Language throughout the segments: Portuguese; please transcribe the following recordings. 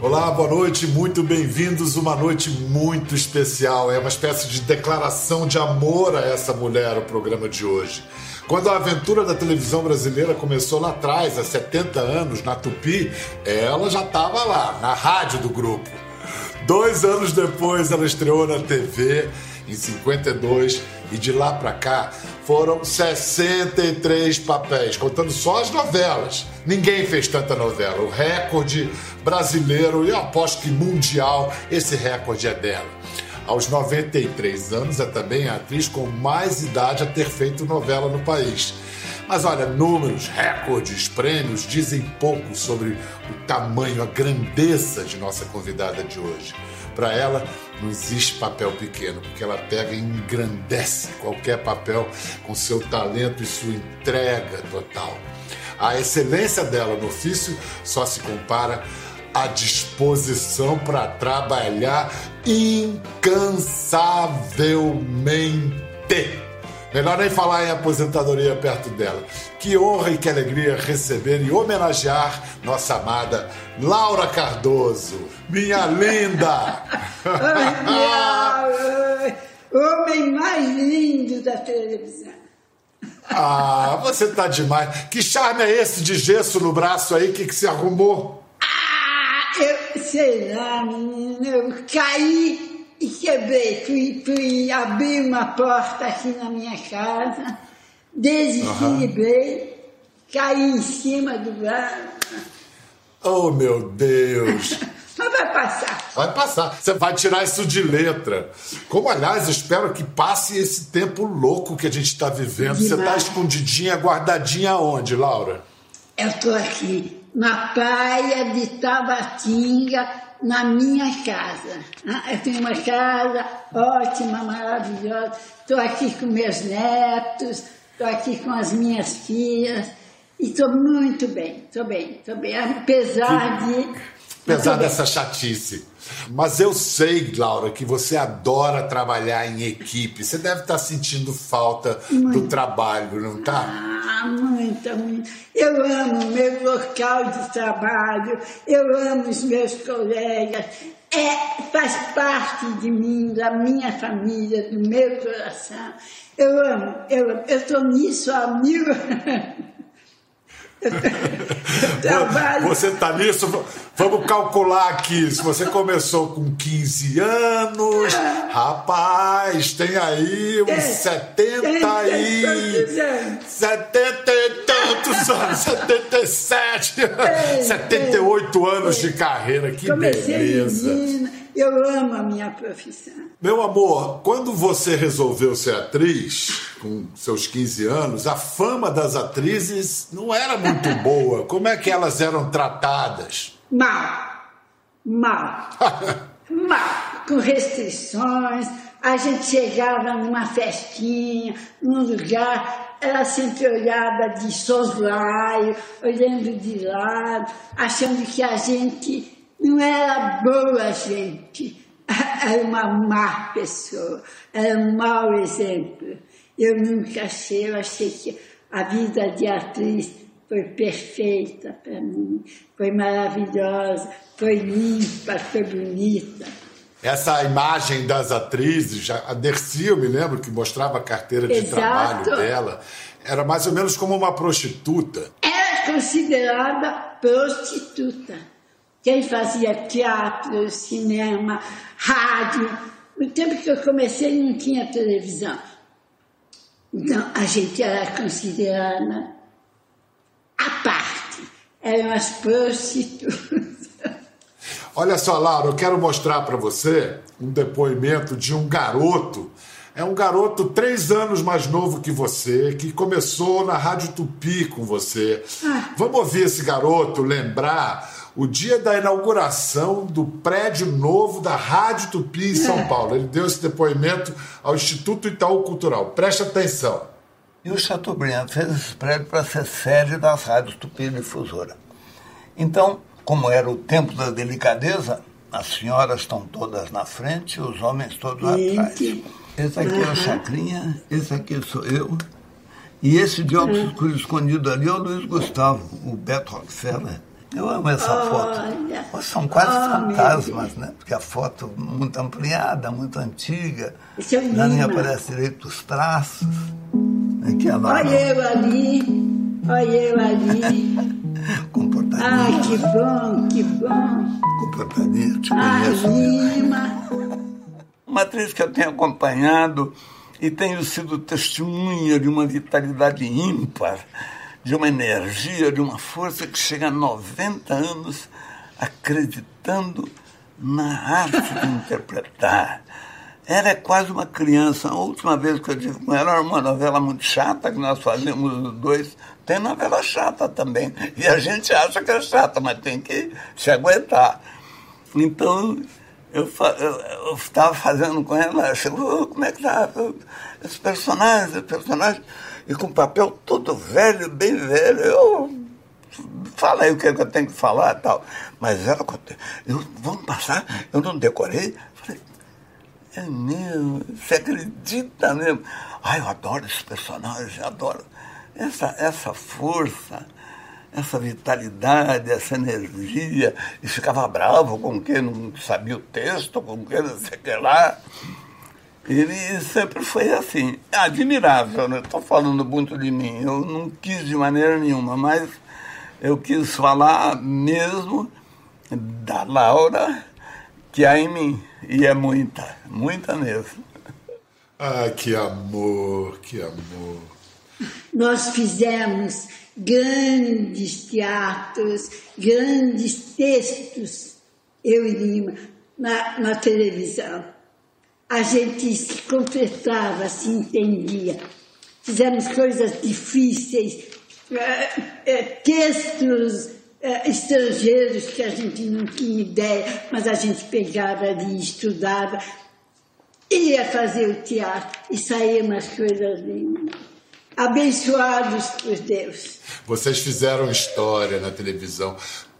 Olá, boa noite, muito bem-vindos. Uma noite muito especial. É uma espécie de declaração de amor a essa mulher, o programa de hoje. Quando a aventura da televisão brasileira começou lá atrás, há 70 anos, na Tupi, ela já estava lá, na rádio do grupo. Dois anos depois, ela estreou na TV, em 52, e de lá para cá foram 63 papéis, contando só as novelas. Ninguém fez tanta novela. O recorde brasileiro, e aposto que mundial, esse recorde é dela. Aos 93 anos, é também a atriz com mais idade a ter feito novela no país. Mas olha, números, recordes, prêmios dizem pouco sobre o tamanho, a grandeza de nossa convidada de hoje. Para ela, não existe papel pequeno, porque ela pega e engrandece qualquer papel com seu talento e sua entrega total. A excelência dela no ofício só se compara à disposição para trabalhar incansavelmente. Melhor nem falar em aposentadoria perto dela. Que honra e que alegria receber e homenagear nossa amada Laura Cardoso, minha linda! Homem mais lindo da televisão. Ah, você tá demais. Que charme é esse de gesso no braço aí? O que, que você arrumou? eu sei lá, menina, eu caí e quebrei. Fui, fui abrir uma porta aqui na minha casa, desequilibrei, uhum. caí em cima do braço. Oh, meu Deus! Mas vai passar. Vai passar. Você vai tirar isso de letra. Como, aliás, espero que passe esse tempo louco que a gente está vivendo. Demais. Você está escondidinha, guardadinha onde, Laura? Eu estou aqui na praia de Tabatinga, na minha casa. Ah, eu tenho uma casa ótima, maravilhosa. Estou aqui com meus netos, estou aqui com as minhas filhas. E estou muito bem, estou bem, estou bem. Apesar de Apesar dessa chatice. Mas eu sei, Laura, que você adora trabalhar em equipe. Você deve estar sentindo falta muito. do trabalho, não está? Ah, muito, muito. Eu amo meu local de trabalho, eu amo os meus colegas. É, faz parte de mim, da minha família, do meu coração. Eu amo, eu estou nisso há mil anos. Você está nisso? Vamos calcular aqui. Se você começou com 15 anos, rapaz, tem aí uns 70 e. 70 e tantos anos, 77, 78 anos de carreira. Que beleza. Eu amo a minha profissão. Meu amor, quando você resolveu ser atriz, com seus 15 anos, a fama das atrizes não era muito boa. Como é que elas eram tratadas? Mal. Mal. Mal. Com restrições. A gente chegava numa festinha, num lugar, era sempre olhada de soslaio, olhando de lado, achando que a gente não era boa gente, era uma má pessoa, era um mau exemplo. Eu nunca achei, eu achei que a vida de atriz foi perfeita para mim, foi maravilhosa, foi limpa, foi bonita. Essa imagem das atrizes, a Dercy, eu me lembro que mostrava a carteira de Exato. trabalho dela, era mais ou menos como uma prostituta. Era considerada prostituta quem fazia teatro, cinema, rádio. No tempo que eu comecei não tinha televisão. Então a gente era considerada à parte. Eram as prostitutas. Olha só, Laura, eu quero mostrar para você um depoimento de um garoto. É um garoto três anos mais novo que você, que começou na Rádio Tupi com você. Ah. Vamos ouvir esse garoto lembrar o dia da inauguração do prédio novo da Rádio Tupi em São é. Paulo. Ele deu esse depoimento ao Instituto Itaú Cultural. Preste atenção. E o Chateaubriand fez esse prédio para ser sede das rádios Tupi Difusora. Então, como era o tempo da delicadeza, as senhoras estão todas na frente, os homens todos atrás. Esse aqui é o Chacrinha, esse aqui sou eu, E esse de óculos uhum. escondido ali é o Luiz Gustavo, o Beto Rockefeller. Eu amo essa Olha. foto. São quase oh, fantasmas, né? Porque a foto muito ampliada, muito antiga. É Já nem aparece direito os traços. Aqui Olha eu ali, olha eu ali. Comportadinho. Ah, que bom, que bom. Comportadinho, te conheço. Ah, Lima. Uma atriz que eu tenho acompanhado e tenho sido testemunha de uma vitalidade ímpar de uma energia, de uma força que chega a 90 anos acreditando na arte de interpretar. Ela é quase uma criança. A última vez que eu tive com ela era uma novela muito chata, que nós fazíamos os dois. Tem novela chata também. E a gente acha que é chata, mas tem que se aguentar. Então, eu estava fazendo com ela, chegou, como é que tá? Esse personagem, esse personagem e com papel todo velho, bem velho. Eu falei o que, é que eu tenho que falar e tal. Mas ela, eu, vamos passar, eu não decorei. Falei, é mesmo, você acredita mesmo? Ai, eu adoro esse personagem, adoro. Essa, essa força, essa vitalidade, essa energia, e ficava bravo com quem não sabia o texto, com quem não sei o que lá. Ele sempre foi assim, admirável, né? Estou falando muito de mim, eu não quis de maneira nenhuma, mas eu quis falar mesmo da Laura que há em mim, e é muita, muita mesmo. Ah, que amor, que amor. Nós fizemos grandes teatros, grandes textos, eu e Lima, na, na televisão a gente se completava, se entendia. Fizemos coisas difíceis, é, é, textos é, estrangeiros que a gente não tinha ideia, mas a gente pegava ali, estudava, ia fazer o teatro e saía umas coisas lindas. Abençoados por Deus. Vocês fizeram história na televisão.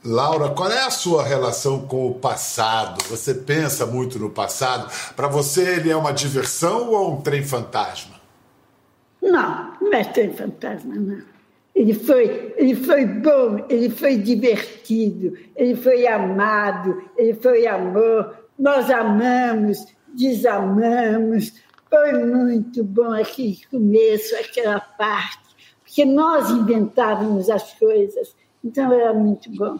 Laura, qual é a sua relação com o passado? Você pensa muito no passado? Para você, ele é uma diversão ou um trem fantasma? Não, não é trem fantasma, não. Ele foi, ele foi bom, ele foi divertido, ele foi amado, ele foi amor. Nós amamos, desamamos. Foi muito bom aquele começo, aquela parte, porque nós inventávamos as coisas. Então era muito bom.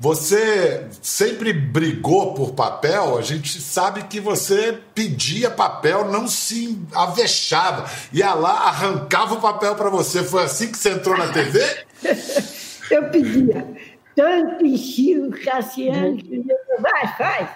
Você sempre brigou por papel, a gente sabe que você pedia papel, não se avexava. Ia lá, arrancava o papel para você. Foi assim que você entrou na TV? Eu pedia. Tanto enchia o Cassiano que vai, faz.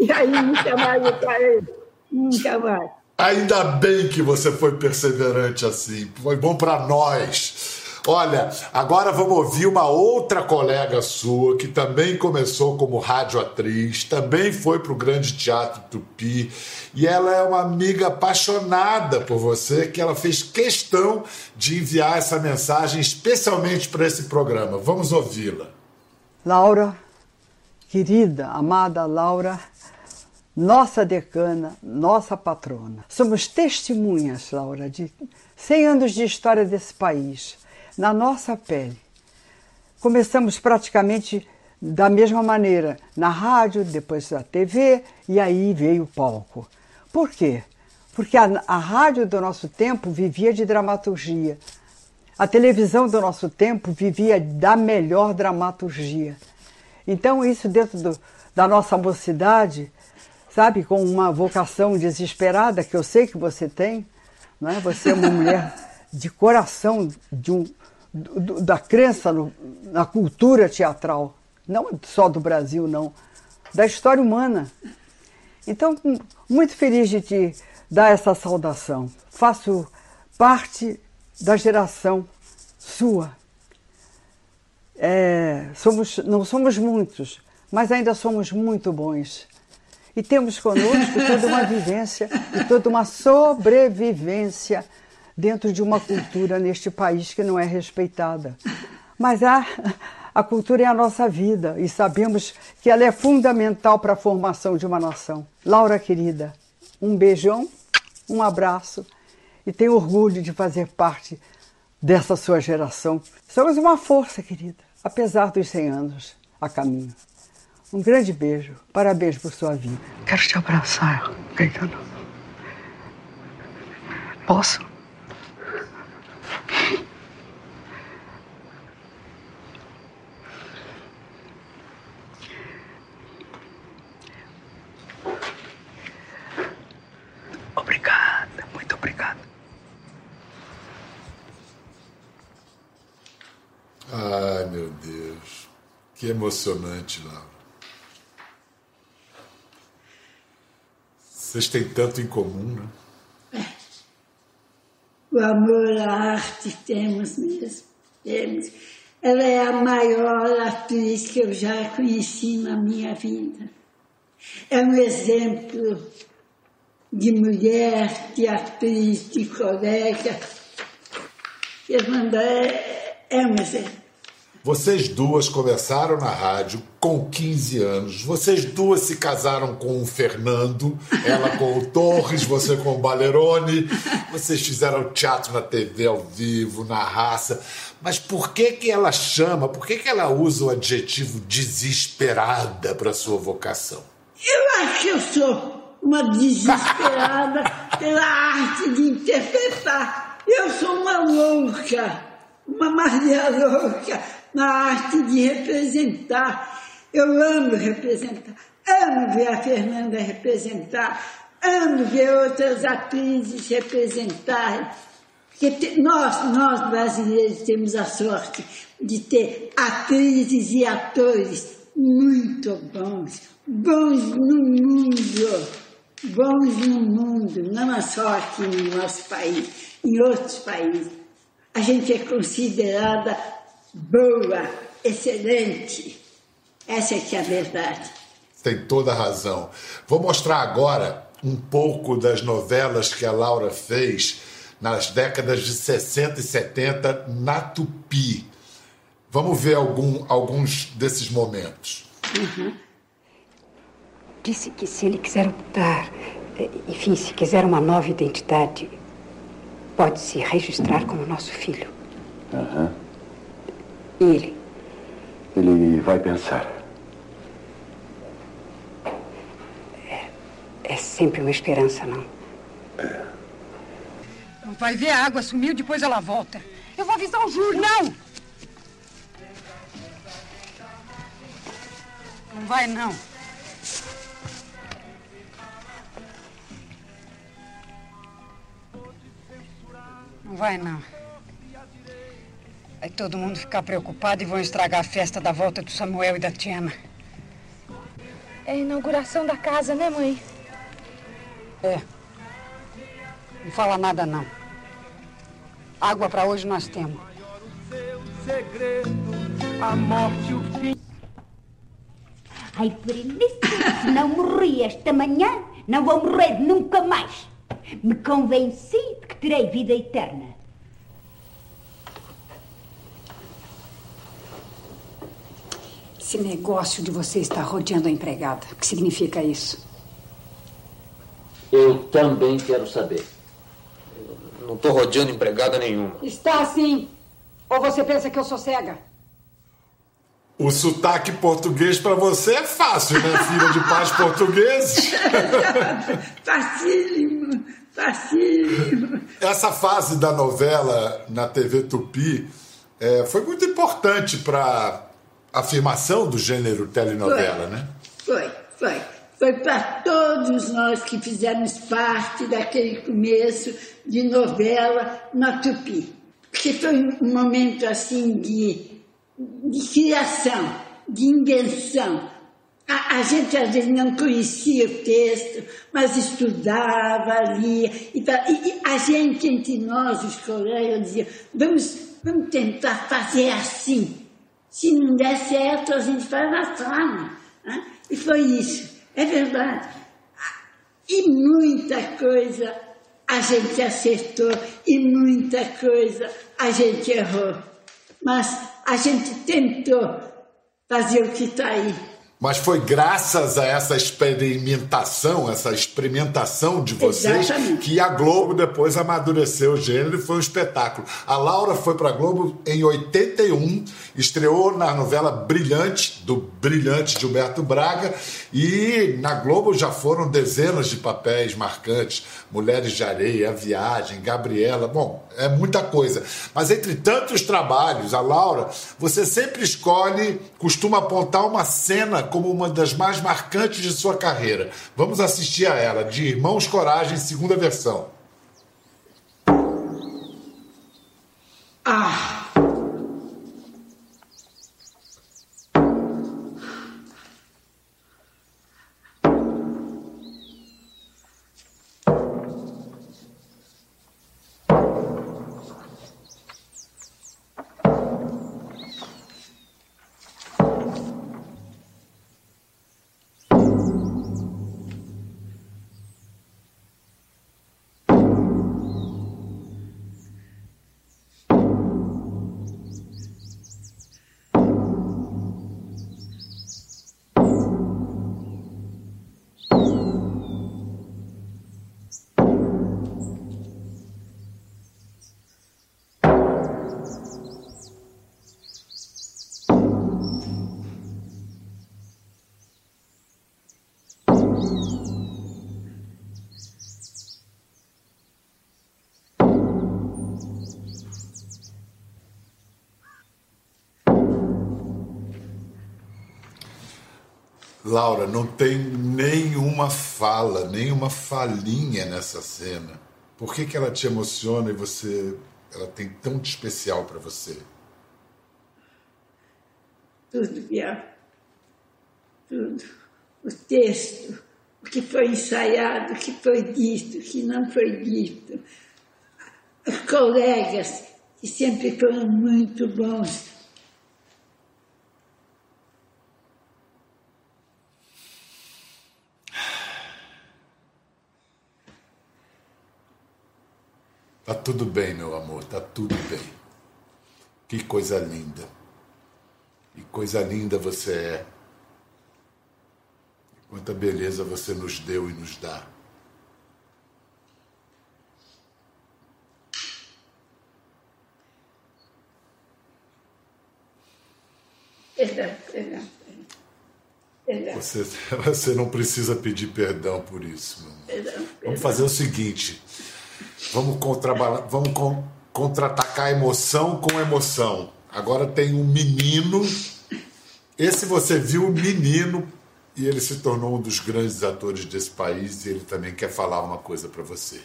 E aí nunca mais eu parei. Nunca mais. Ainda bem que você foi perseverante assim. Foi bom para nós. Olha, agora vamos ouvir uma outra colega sua que também começou como radioatriz, também foi para o Grande Teatro Tupi e ela é uma amiga apaixonada por você que ela fez questão de enviar essa mensagem especialmente para esse programa. Vamos ouvi-la. Laura, querida, amada Laura, nossa decana, nossa patrona. Somos testemunhas, Laura, de 100 anos de história desse país na nossa pele. Começamos praticamente da mesma maneira, na rádio, depois na TV e aí veio o palco. Por quê? Porque a, a rádio do nosso tempo vivia de dramaturgia. A televisão do nosso tempo vivia da melhor dramaturgia. Então, isso dentro do, da nossa mocidade, sabe, com uma vocação desesperada que eu sei que você tem, não é? Você é uma mulher de coração, de um, do, da crença no, na cultura teatral, não só do Brasil, não, da história humana. Então, muito feliz de te dar essa saudação. Faço parte da geração sua. É, somos, não somos muitos, mas ainda somos muito bons. E temos conosco toda uma vivência e toda uma sobrevivência dentro de uma cultura neste país que não é respeitada. Mas a, a cultura é a nossa vida e sabemos que ela é fundamental para a formação de uma nação. Laura, querida, um beijão, um abraço e tenho orgulho de fazer parte dessa sua geração. Somos uma força, querida, apesar dos 100 anos a caminho. Um grande beijo. Parabéns por sua vida. Quero te abraçar, Caetano. Posso? Obrigada, muito obrigada. Ai, meu Deus. Que emocionante, Laura. Vocês têm tanto em comum, né? Amor à arte temos mesmo. Temos. Ela é a maior atriz que eu já conheci na minha vida. É um exemplo de mulher, de atriz, de colega. É, é um exemplo. Vocês duas começaram na rádio com 15 anos. Vocês duas se casaram com o Fernando, ela com o Torres, você com o Balerone. Vocês fizeram teatro na TV ao vivo, na raça. Mas por que que ela chama, por que que ela usa o adjetivo desesperada para sua vocação? Eu acho que eu sou uma desesperada pela arte de interpretar. Eu sou uma louca, uma Maria louca na arte de representar. Eu amo representar, amo ver a Fernanda representar, amo ver outras atrizes representarem. Porque nós, nós brasileiros temos a sorte de ter atrizes e atores muito bons, bons no mundo, bons no mundo, não só aqui no nosso país, em outros países. A gente é considerada boa, excelente. Essa é que é a verdade. Tem toda a razão. Vou mostrar agora um pouco das novelas que a Laura fez nas décadas de 60 e 70 na Tupi. Vamos ver algum, alguns desses momentos. Uhum. Disse que se ele quiser optar, eh, enfim, se quiser uma nova identidade, pode se registrar como nosso filho. Uhum. Ele. Ele vai pensar. É, é sempre uma esperança, não? É. Vai ver a água sumiu, depois ela volta. Eu vou avisar o Júlio. Não! Não vai, não. Não vai, não. Vai todo mundo ficar preocupado e vão estragar a festa da volta do Samuel e da Tiana. É a inauguração da casa, né, mãe? É. Não fala nada, não. Água para hoje nós temos. a morte, o fim. Ai, Berenice, se não morri esta manhã, não vou morrer nunca mais. Me convenci de que terei vida eterna. Esse negócio de você estar rodeando a empregada, o que significa isso? Eu também quero saber. Eu não estou rodeando empregada nenhuma. Está assim. Ou você pensa que eu sou cega? O sotaque português para você é fácil, né, filha de pais portugueses? facílimo, facílimo. Essa fase da novela na TV Tupi é, foi muito importante para afirmação do gênero telenovela, foi, né? Foi, foi. Foi para todos nós que fizemos parte daquele começo de novela na Tupi. Porque foi um momento assim de de criação, de invenção. A, a, gente às vezes não conhecia o texto, mas estudava, lia. E, e a gente, entre nós, os colegas, dizia: vamos, vamos tentar fazer assim. Se não der certo, a gente faz na sala. Né? E foi isso. É verdade. E muita coisa a gente acertou, e muita coisa a gente errou. Mas a gente tentou fazer o que está aí. Mas foi graças a essa experimentação, essa experimentação de vocês, Exatamente. que a Globo depois amadureceu o gênero e foi um espetáculo. A Laura foi para a Globo em 81, estreou na novela Brilhante, do brilhante Gilberto Braga, e na Globo já foram dezenas de papéis marcantes: Mulheres de Areia, A Viagem, Gabriela. Bom, é muita coisa. Mas entre tantos trabalhos, a Laura, você sempre escolhe, costuma apontar uma cena como uma das mais marcantes de sua carreira. Vamos assistir a ela, de Irmãos Coragem, segunda versão. Ah! Laura, não tem nenhuma fala, nenhuma falinha nessa cena. Por que, que ela te emociona e você, ela tem tão de especial para você? Tudo, Biel. Tudo. O texto, o que foi ensaiado, o que foi dito, o que não foi dito. Os colegas, que sempre foram muito bons. Tá tudo bem, meu amor, tá tudo bem. Que coisa linda. Que coisa linda você é. Quanta beleza você nos deu e nos dá. Perdão, perdão. Perdão. Você, você não precisa pedir perdão por isso. Meu amor. Perdão, Vamos fazer o seguinte: vamos, contrabala- vamos con- contra-atacar emoção com emoção. Agora tem um menino. Esse você viu menino e ele se tornou um dos grandes atores desse país e ele também quer falar uma coisa para você.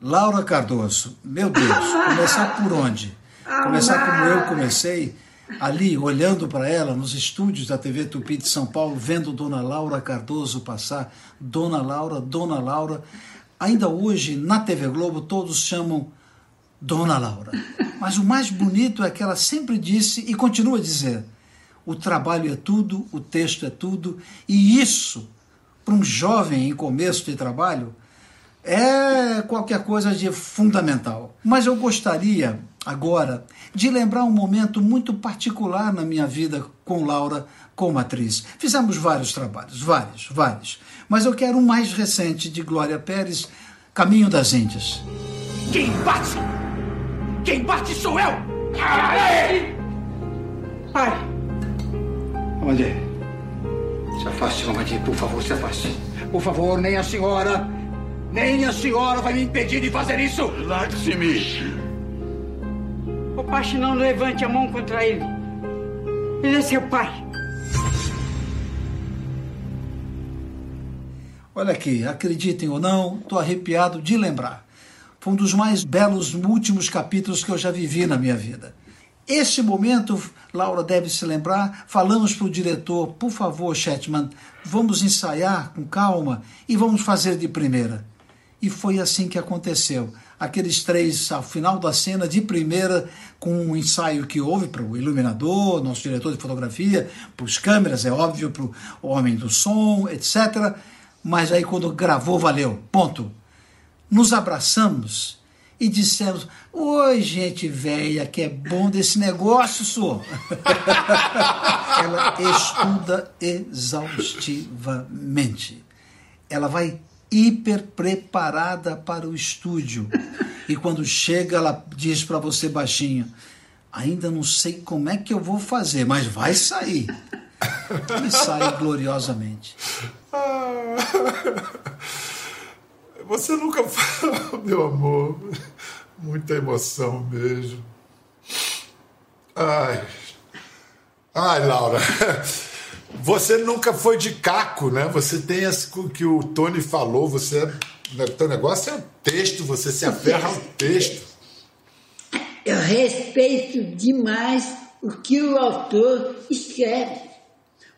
Laura Cardoso, meu Deus, começar por onde? Começar como eu comecei, ali, olhando para ela nos estúdios da TV Tupi de São Paulo, vendo Dona Laura Cardoso passar, Dona Laura, Dona Laura. Ainda hoje, na TV Globo, todos chamam Dona Laura. Mas o mais bonito é que ela sempre disse e continua a dizer: o trabalho é tudo, o texto é tudo, e isso, para um jovem em começo de trabalho, é qualquer coisa de fundamental. Mas eu gostaria agora de lembrar um momento muito particular na minha vida com Laura como atriz. Fizemos vários trabalhos, vários, vários. Mas eu quero um mais recente de Glória Pérez, Caminho das Índias. Quem bate? Quem bate sou eu! Ai! Pai, Amadê, se afaste, Amadê, por favor, se afaste. Por favor, nem a senhora, nem a senhora vai me impedir de fazer isso! Largue-se-me! Pache não levante a mão contra ele. Ele é seu pai. Olha aqui, acreditem ou não, estou arrepiado de lembrar. Foi um dos mais belos últimos capítulos que eu já vivi na minha vida. Esse momento, Laura deve se lembrar, falamos para o diretor, por favor, Shetman, vamos ensaiar com calma e vamos fazer de primeira. E foi assim que aconteceu. Aqueles três, ao final da cena, de primeira, com um ensaio que houve para o iluminador, nosso diretor de fotografia, para os câmeras, é óbvio, para o homem do som, etc. Mas aí quando gravou, valeu. Ponto. Nos abraçamos e dissemos: Oi, gente velha, que é bom desse negócio, sou. ela estuda exaustivamente. Ela vai hiper preparada para o estúdio. E quando chega, ela diz para você baixinho: Ainda não sei como é que eu vou fazer, mas vai sair. E sai gloriosamente. Você nunca falou, meu amor. Muita emoção mesmo. Ai. Ai, Laura. Você nunca foi de caco, né? Você tem esse que o Tony falou, você. Né, teu negócio é texto, você se aferra ao texto. Eu respeito demais o que o autor escreve,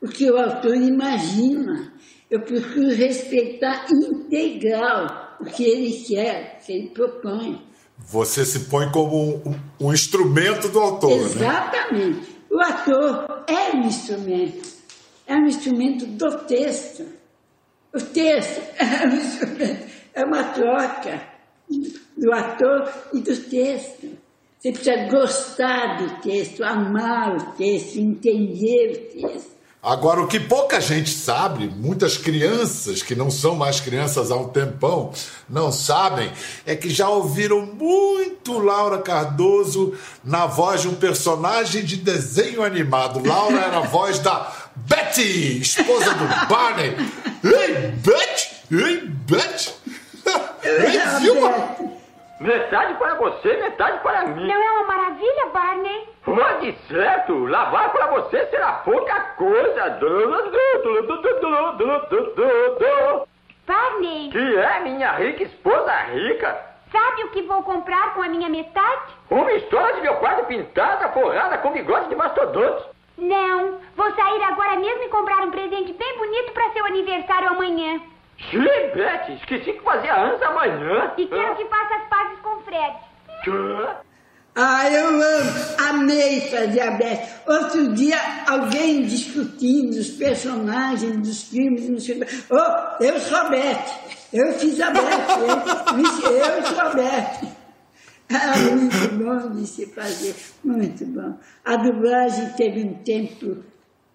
o que o autor imagina. Eu procuro respeitar integral o que ele quer, o que ele propõe. Você se põe como um, um, um instrumento do autor, Exatamente. Né? O ator é um instrumento. É um instrumento do texto. O texto é um instrumento, é uma troca do ator e do texto. Você precisa gostar do texto, amar o texto, entender o texto. Agora, o que pouca gente sabe, muitas crianças que não são mais crianças há um tempão, não sabem, é que já ouviram muito Laura Cardoso na voz de um personagem de desenho animado. Laura era a voz da Betty, esposa do Barney. Ei, Betty! Ei, Betty! Ei, Vilma! Metade para você, metade para mim. Não é uma maravilha, Barney? Pode certo. Lavar para você será pouca coisa. Barney. Que é minha rica esposa rica. Sabe o que vou comprar com a minha metade? Uma história de meu quarto pintada, forrada com bigode de mastodonte. Não. Vou sair agora mesmo e comprar um presente bem bonito para seu aniversário amanhã. Xiii, Beth, esqueci que fazia anos amanhã. E quero que faça as pazes com Fred. Ah, eu amo, amei fazer a Beth. Outro dia, alguém discutindo os personagens dos filmes, não sei Oh, eu sou a Beth. Eu fiz a Beth. eu, eu sou a Beth. Ah, muito bom de se fazer, muito bom. A dublagem teve um tempo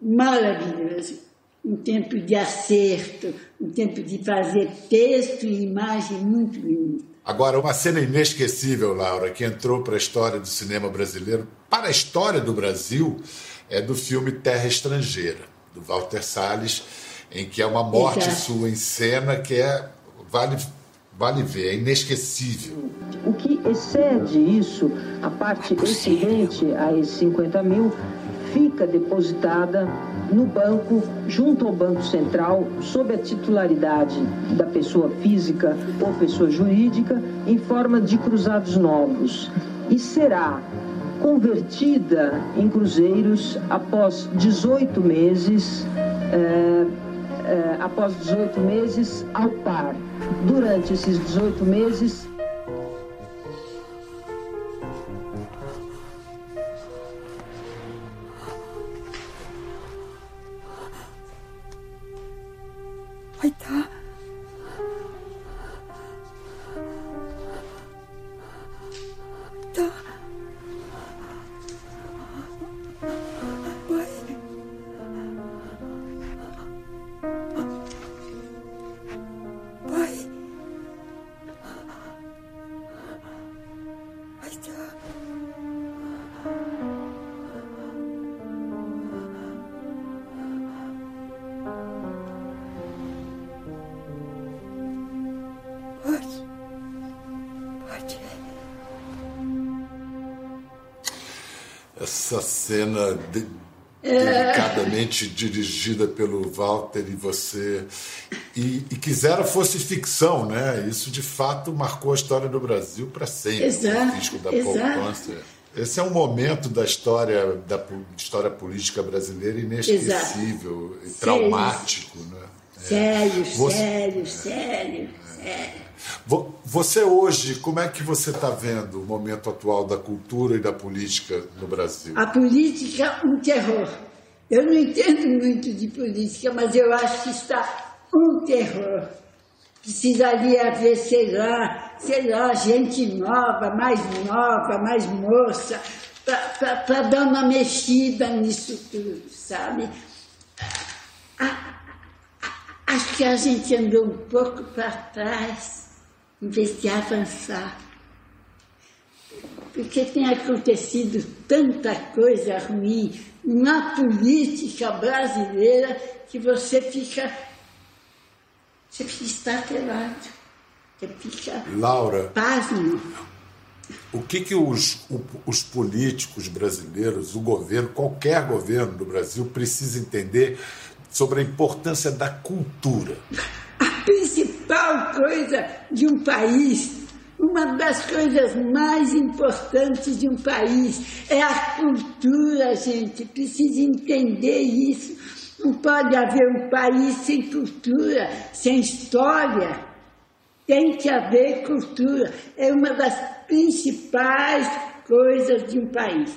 maravilhoso um tempo de acerto, um tempo de fazer texto e imagem muito bonito. Agora, uma cena inesquecível, Laura, que entrou para a história do cinema brasileiro, para a história do Brasil, é do filme Terra Estrangeira, do Walter Salles, em que é uma morte Exato. sua em cena que é vale vale ver, é inesquecível. O que excede isso, a parte excedente a esses 50 mil, fica depositada no banco, junto ao Banco Central, sob a titularidade da pessoa física ou pessoa jurídica, em forma de cruzados novos. E será convertida em cruzeiros após 18 meses. É, é, após 18 meses ao par. Durante esses 18 meses, essa cena de, delicadamente dirigida pelo Walter e você e, e quisera fosse ficção, né? Isso de fato marcou a história do Brasil para sempre. Exato, o risco da exato. poupança. Esse é um momento da história da história política brasileira inesquecível exato. e traumático, sério. né? É. você, sério, sério, sério. Você hoje, como é que você está vendo o momento atual da cultura e da política no Brasil? A política, um terror. Eu não entendo muito de política, mas eu acho que está um terror. Precisaria haver, sei lá, sei lá, gente nova, mais nova, mais moça, para dar uma mexida nisso tudo, sabe? Acho que a gente andou um pouco para trás, em vez de avançar. Porque tem acontecido tanta coisa ruim na política brasileira que você fica. Você fica estatelado. Você fica. Laura. Pasmo. O que, que os, os políticos brasileiros, o governo, qualquer governo do Brasil precisa entender sobre a importância da cultura. A principal coisa de um país, uma das coisas mais importantes de um país é a cultura, gente. Precisa entender isso. Não pode haver um país sem cultura, sem história. Tem que haver cultura. É uma das principais coisas de um país.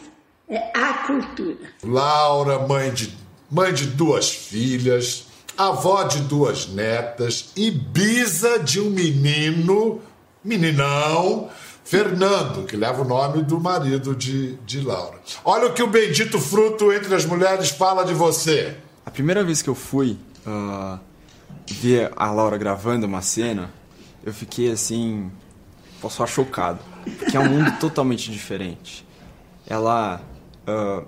É a cultura. Laura, mãe de mãe de duas filhas, avó de duas netas e bisa de um menino, meninão, Fernando, que leva o nome do marido de, de Laura. Olha o que o bendito fruto entre as mulheres fala de você. A primeira vez que eu fui uh, ver a Laura gravando uma cena, eu fiquei assim, posso falar chocado, porque é um mundo totalmente diferente. Ela uh,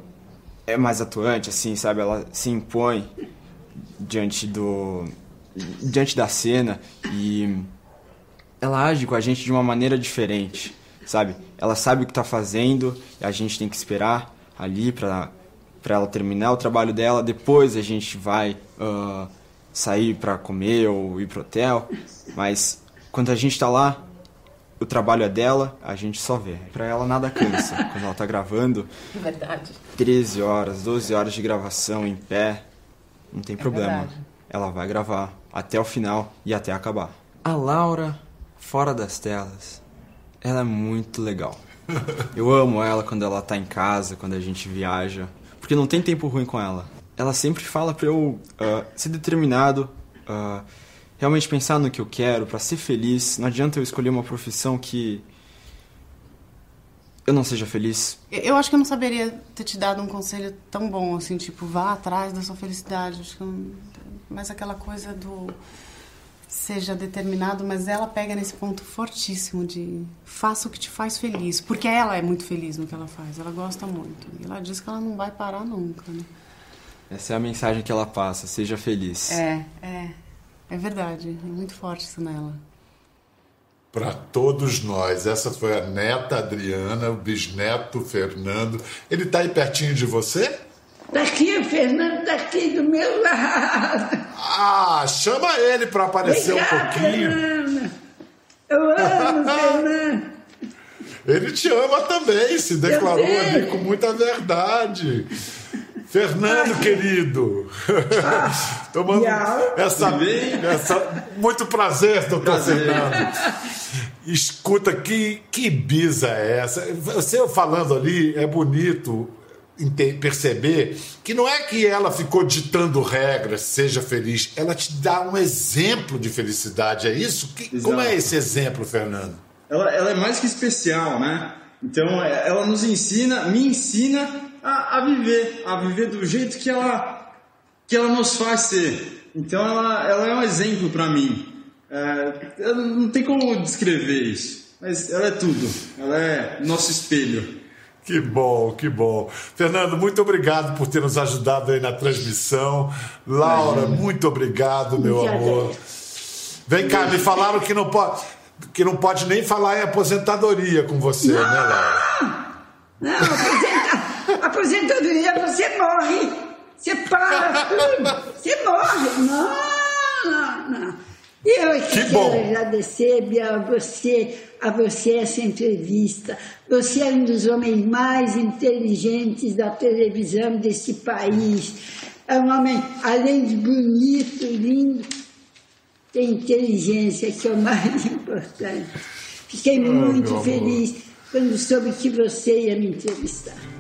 é mais atuante, assim, sabe? Ela se impõe diante do diante da cena e ela age com a gente de uma maneira diferente, sabe? Ela sabe o que está fazendo e a gente tem que esperar ali para para ela terminar o trabalho dela. Depois a gente vai uh, sair para comer ou ir pro hotel, mas quando a gente está lá o trabalho é dela, a gente só vê. Para ela nada cansa. Quando ela tá gravando. Verdade. 13 horas, 12 horas de gravação em pé, não tem é problema. Verdade. Ela vai gravar até o final e até acabar. A Laura, fora das telas, ela é muito legal. Eu amo ela quando ela tá em casa, quando a gente viaja, porque não tem tempo ruim com ela. Ela sempre fala pra eu uh, ser determinado, uh, realmente pensar no que eu quero, para ser feliz. Não adianta eu escolher uma profissão que eu não seja feliz. Eu acho que eu não saberia ter te dado um conselho tão bom, assim, tipo, vá atrás da sua felicidade. Acho que eu... Mas aquela coisa do seja determinado, mas ela pega nesse ponto fortíssimo de faça o que te faz feliz, porque ela é muito feliz no que ela faz, ela gosta muito. E ela diz que ela não vai parar nunca, né? Essa é a mensagem que ela passa, seja feliz. É, é. É verdade, é muito forte isso nela. Para todos nós. Essa foi a neta Adriana, o bisneto Fernando. Ele está aí pertinho de você? Está aqui, o Fernando aqui do meu lado. Ah, chama ele para aparecer um pouquinho. Fernanda. Eu amo, Fernando. Ele te ama também, se declarou ali com muita verdade. Fernando, querido. Tomando essa, essa. Muito prazer, doutor prazer. Fernando. Escuta, que, que bisa é essa? Você falando ali, é bonito perceber que não é que ela ficou ditando regras, seja feliz, ela te dá um exemplo de felicidade, é isso? Que, como é esse exemplo, Fernando? Ela, ela é mais que especial, né? Então, é, ela nos ensina, me ensina a, a viver, a viver do jeito que ela, que ela nos faz ser. Então ela, ela é um exemplo para mim. É, não tem como descrever isso, mas ela é tudo. Ela é nosso espelho. Que bom, que bom. Fernando, muito obrigado por ter nos ajudado aí na transmissão. Laura, muito obrigado, meu amor. Vem cá, me falaram que não pode, que não pode nem falar em aposentadoria com você, não, né, Laura? Não, aposentadoria aposentadoria você morre. Você para tudo. Você morre. Não, não, não. E eu que, que quero agradecer, Bia, a você, a você essa entrevista. Você é um dos homens mais inteligentes da televisão desse país. É um homem, além de bonito, lindo, tem inteligência, que é o mais importante. Fiquei muito feliz quando soube que você ia me entrevistar.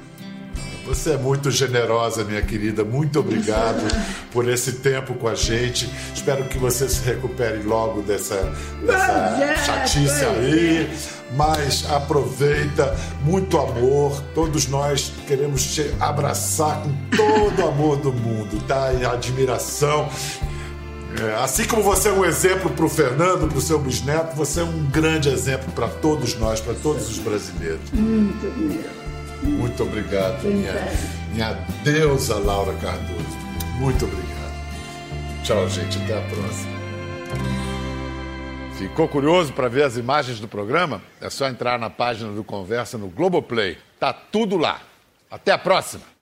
Você é muito generosa, minha querida. Muito obrigado por esse tempo com a gente. Espero que você se recupere logo dessa, dessa chatice aí. Mas aproveita, muito amor. Todos nós queremos te abraçar com todo o amor do mundo, tá? E admiração. É, assim como você é um exemplo para o Fernando, para o seu bisneto, você é um grande exemplo para todos nós, para todos os brasileiros. Muito mesmo. Muito obrigado, minha, minha deusa Laura Cardoso. Muito obrigado. Tchau, gente. Até a próxima. Ficou curioso para ver as imagens do programa? É só entrar na página do Conversa no Globoplay. Tá tudo lá. Até a próxima.